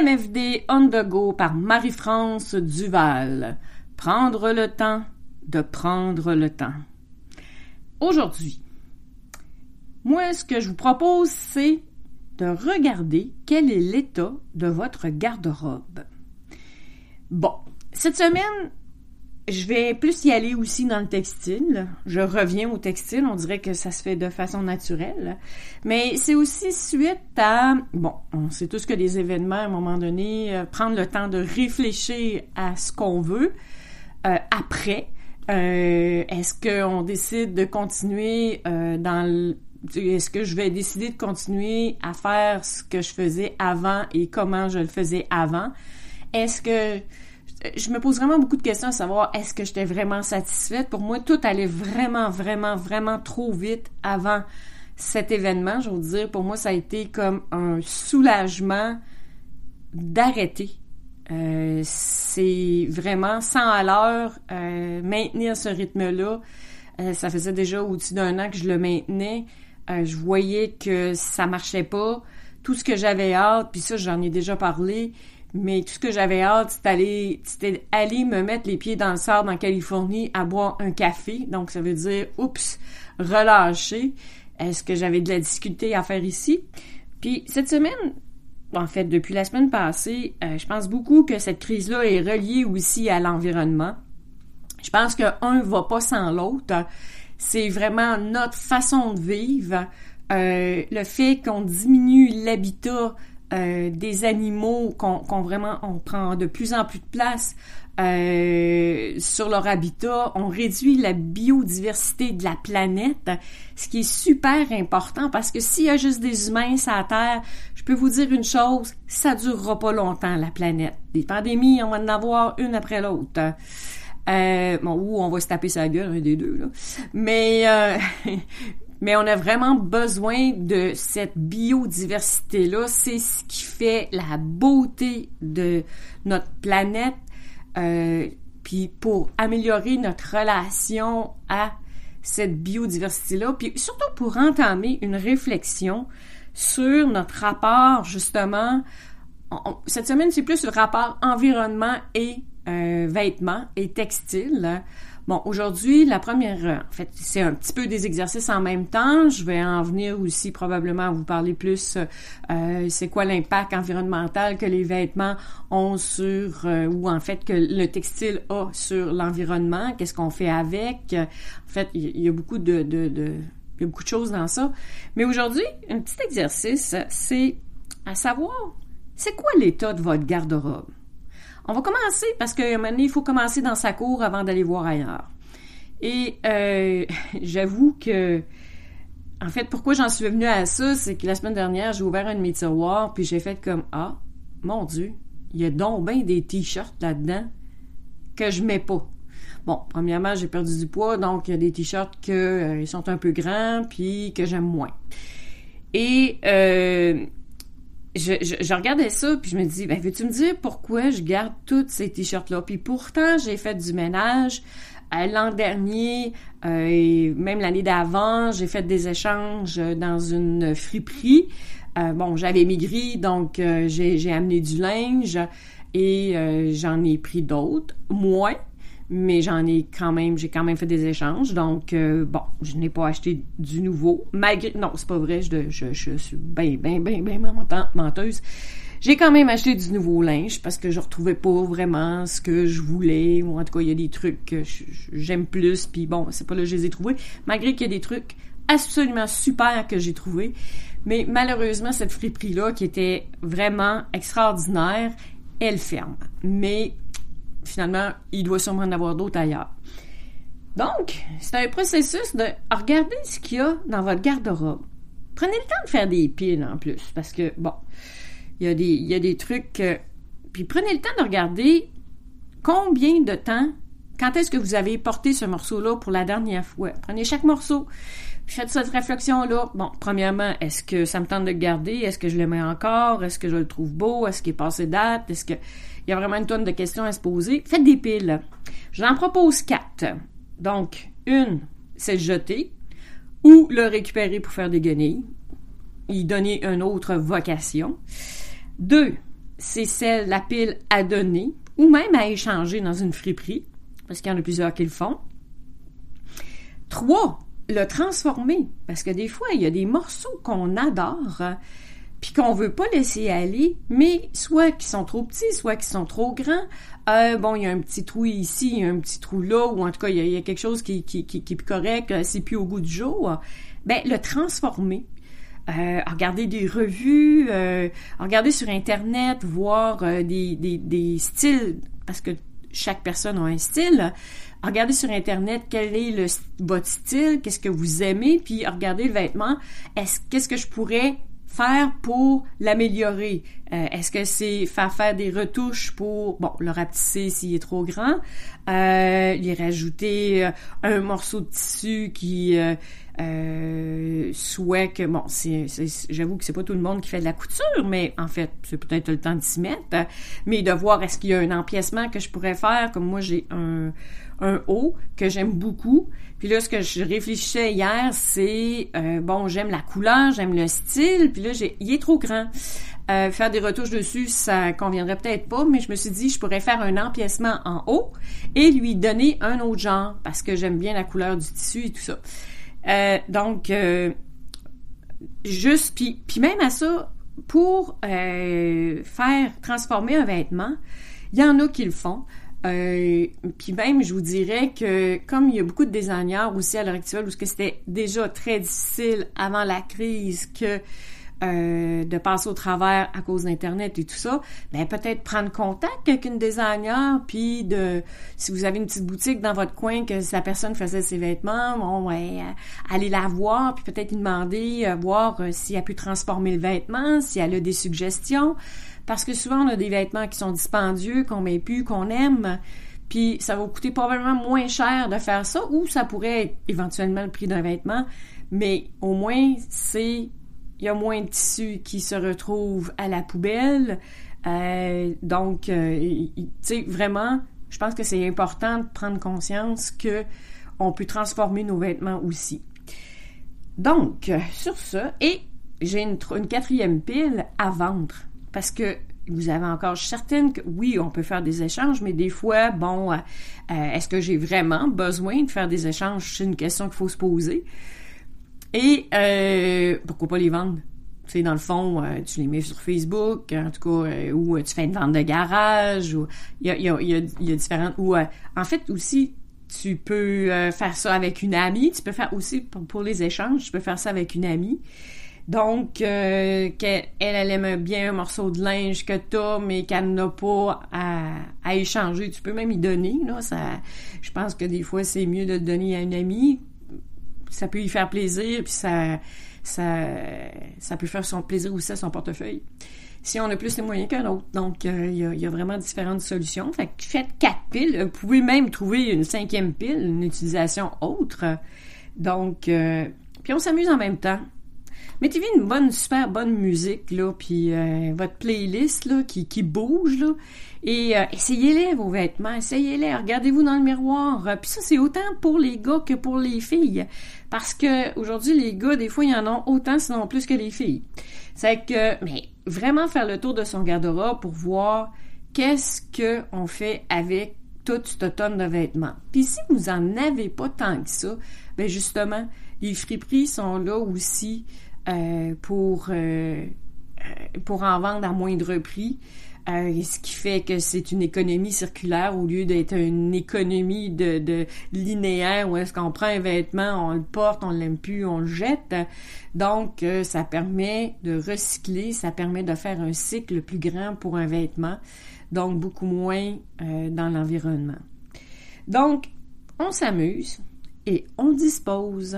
MFD on the go par Marie-France Duval. Prendre le temps de prendre le temps. Aujourd'hui, moi, ce que je vous propose, c'est de regarder quel est l'état de votre garde-robe. Bon, cette semaine, je vais plus y aller aussi dans le textile. Je reviens au textile, on dirait que ça se fait de façon naturelle. Mais c'est aussi suite à, bon, on sait tous que les événements, à un moment donné, euh, prendre le temps de réfléchir à ce qu'on veut euh, après. Euh, est-ce qu'on décide de continuer dans le est-ce que je vais décider de continuer à faire ce que je faisais avant et comment je le faisais avant? Est-ce que je me pose vraiment beaucoup de questions à savoir est-ce que j'étais vraiment satisfaite? Pour moi, tout allait vraiment, vraiment, vraiment trop vite avant cet événement. Je veux dire, pour moi, ça a été comme un soulagement d'arrêter. Euh, c'est vraiment 100 à l'heure, euh, maintenir ce rythme-là. Euh, ça faisait déjà au-dessus d'un an que je le maintenais. je voyais que ça marchait pas. Tout ce que j'avais hâte, puis ça, j'en ai déjà parlé, mais tout ce que j'avais hâte, c'était aller me mettre les pieds dans le sable en Californie à boire un café. Donc, ça veut dire, oups, relâcher. Est-ce que j'avais de la difficulté à faire ici? Puis, cette semaine, en fait, depuis la semaine passée, euh, je pense beaucoup que cette crise-là est reliée aussi à l'environnement. Je pense qu'un va pas sans l'autre. C'est vraiment notre façon de vivre. Euh, le fait qu'on diminue l'habitat euh, des animaux qu'on vraiment on prend de plus en plus de place euh, sur leur habitat, on réduit la biodiversité de la planète, ce qui est super important parce que s'il y a juste des humains sur la Terre, je peux vous dire une chose, ça durera pas longtemps la planète. Des pandémies, on va en avoir une après l'autre. Euh, bon, ou on va se taper sa gueule, un des deux, là. Mais, euh, mais on a vraiment besoin de cette biodiversité-là. C'est ce qui fait la beauté de notre planète. Euh, puis pour améliorer notre relation à cette biodiversité-là, puis surtout pour entamer une réflexion sur notre rapport justement. cette semaine, c'est plus le rapport environnement et euh, vêtements et textiles. Bon, aujourd'hui, la première, euh, en fait, c'est un petit peu des exercices en même temps. Je vais en venir aussi probablement à vous parler plus, euh, c'est quoi l'impact environnemental que les vêtements ont sur, euh, ou en fait que le textile a sur l'environnement, qu'est-ce qu'on fait avec. En fait, il y, a beaucoup de, de, de, il y a beaucoup de choses dans ça. Mais aujourd'hui, un petit exercice, c'est à savoir, c'est quoi l'état de votre garde-robe? On va commencer parce que moment il faut commencer dans sa cour avant d'aller voir ailleurs. Et euh, j'avoue que, en fait, pourquoi j'en suis venue à ça, c'est que la semaine dernière, j'ai ouvert un de mes tiroirs, puis j'ai fait comme ah, mon Dieu, il y a donc bien des t-shirts là-dedans que je mets pas. Bon, premièrement, j'ai perdu du poids, donc il y a des t-shirts que euh, sont un peu grands, puis que j'aime moins. Et euh, je, je, regardais ça, puis je me dis, ben, veux-tu me dire pourquoi je garde tous ces t-shirts-là? Puis pourtant, j'ai fait du ménage. Euh, l'an dernier, euh, et même l'année d'avant, j'ai fait des échanges dans une friperie. Euh, bon, j'avais maigri, donc j'ai amené du linge et j'en ai pris d'autres, moins, mais j'en ai quand même, j'ai quand même fait des échanges. Donc, euh, bon, je n'ai pas acheté du nouveau. Malgré, non, c'est pas vrai, je, je, je suis bien, bien, bien, bien menteuse. J'ai quand même acheté du nouveau linge parce que je retrouvais pas vraiment ce que je voulais. Ou en tout cas, il y a des trucs que j'aime plus. Puis bon, c'est pas là que je les ai trouvés. Malgré qu'il y a des trucs absolument super que j'ai trouvés. Mais malheureusement, cette friperie-là, qui était vraiment extraordinaire, elle ferme. Mais finalement, il doit sûrement en avoir d'autres ailleurs. Donc, c'est un processus de regarder ce qu'il y a dans votre garde-robe. Prenez le temps de faire des piles en plus, parce que, bon, il y a des, trucs. puis prenez le temps de regarder combien de temps, quand est-ce que vous avez porté ce morceau-là pour la dernière fois. Prenez chaque morceau, faites cette réflexion-là. Bon, premièrement, est-ce que ça me tente de le garder? Est-ce que je le mets encore? Est-ce que je le trouve beau? Est-ce qu'il est passé date? Est-ce que il y a vraiment une tonne de questions à se poser? Faites des piles. J'en propose quatre. Donc, une, c'est le jeter ou le récupérer pour faire des guenilles, y donner une autre vocation. Deux, c'est celle, la pile à donner ou même à échanger dans une friperie, parce qu'il y en a plusieurs qui le font. Trois, le transformer, parce que des fois, il y a des morceaux qu'on adore, puis qu'on veut pas laisser aller, mais soit qui sont trop petits, soit qui sont trop grands. Euh, bon, il y a un petit trou ici, il y a un petit trou là, ou en tout cas, il y a, quelque chose qui, qui, qui, qui est correct, c'est plus au goût du jour. Ben, le transformer. Euh, regarder des revues, euh, regarder sur Internet, voir euh, des, des, des, styles, parce que chaque personne a un style. Regardez sur Internet quel est votre style, qu'est-ce que vous aimez, puis regardez le vêtement. Est-ce qu'est-ce que je pourrais faire pour l'améliorer? Euh, est-ce que c'est faire faire des retouches pour, bon, le rapetisser s'il est trop grand, euh, lui rajouter euh, un morceau de tissu qui euh, soit que, bon, c'est, j'avoue que c'est pas tout le monde qui fait de la couture, mais en fait, c'est peut-être le temps de s'y mettre, mais de voir est-ce qu'il y a un empiècement que je pourrais faire, comme moi j'ai un, un haut que j'aime beaucoup. Puis là, ce que je réfléchissais hier, c'est euh, bon, j'aime la couleur, j'aime le style, puis là, j'ai, il est trop grand. Euh, faire des retouches dessus, ça conviendrait peut-être pas, mais je me suis dit, je pourrais faire un empiècement en haut et lui donner un autre genre parce que j'aime bien la couleur du tissu et tout ça. Euh, donc, euh, juste, puis, puis même à ça, pour euh, faire transformer un vêtement, il y en a qui le font. Euh, puis même, je vous dirais que comme il y a beaucoup de designers aussi à l'heure actuelle où c'était déjà très difficile avant la crise que euh, de passer au travers à cause d'Internet et tout ça, ben peut-être prendre contact avec une designer, puis de si vous avez une petite boutique dans votre coin que sa personne faisait ses vêtements, bon, ouais, euh, aller la voir, puis peut-être lui demander, euh, voir si elle peut transformer le vêtement, si elle a des suggestions, parce que souvent on a des vêtements qui sont dispendieux, qu'on met plus, qu'on aime, puis ça va coûter probablement moins cher de faire ça, ou ça pourrait être éventuellement le prix d'un vêtement, mais au moins c'est il y a moins de tissus qui se retrouvent à la poubelle. Euh, donc, euh, tu sais, vraiment, je pense que c'est important de prendre conscience que on peut transformer nos vêtements aussi. Donc, sur ça, et j'ai une, quatrième pile à vendre parce que vous avez encore certaines que oui, on peut faire des échanges, mais des fois, bon, euh, est-ce que j'ai vraiment besoin de faire des échanges? C'est une question qu'il faut se poser. Et euh, pourquoi pas les vendre? Tu sais, dans le fond, euh, tu les mets sur Facebook, en tout cas, euh, ou tu fais une vente de garage, ou il y a, y, a, y, y a différentes... Ou en fait, aussi, tu peux faire ça avec une amie. Tu peux faire aussi, pour, pour, les échanges, tu peux faire ça avec une amie. Donc, qu'elle elle aime bien un morceau de linge que t'as, mais qu'elle n'a pas à, à, échanger. Tu peux même y donner. Là, ça, je pense que des fois, c'est mieux de le donner à une amie ça peut y faire plaisir, puis ça, ça, ça peut faire son plaisir aussi à son portefeuille. Si on a plus de moyens qu'un autre. Donc, euh, il y, a, vraiment différentes solutions. Fait que faites quatre piles. Vous pouvez même trouver une cinquième pile, une utilisation autre. Donc, euh, puis on s'amuse en même temps. Mettez-vous une bonne, super bonne musique, là, puis euh, votre playlist, là, qui, qui bouge, là, et euh, essayez-les, vos vêtements, essayez-les, regardez-vous dans le miroir. Puis ça, c'est autant pour les gars que pour les filles. Parce que aujourd'hui, les gars, des fois, ils en ont autant, sinon plus que les filles. C'est que, mais vraiment faire le tour de son garde-robe pour voir qu'est-ce que on fait avec toute cette tonne de vêtements. Puis si vous en avez pas tant que ça, ben justement, les friperies sont là aussi euh, pour, euh, euh, pour en vendre à moindre prix. ce qui fait que c'est une économie circulaire au lieu d'être une économie de, de linéaire où est-ce qu'on prend un vêtement, on le porte, on l'aime plus, on le jette. Donc, ça permet de recycler, ça permet de faire un cycle plus grand pour un vêtement, donc beaucoup moins dans l'environnement. Donc, on s'amuse et on dispose.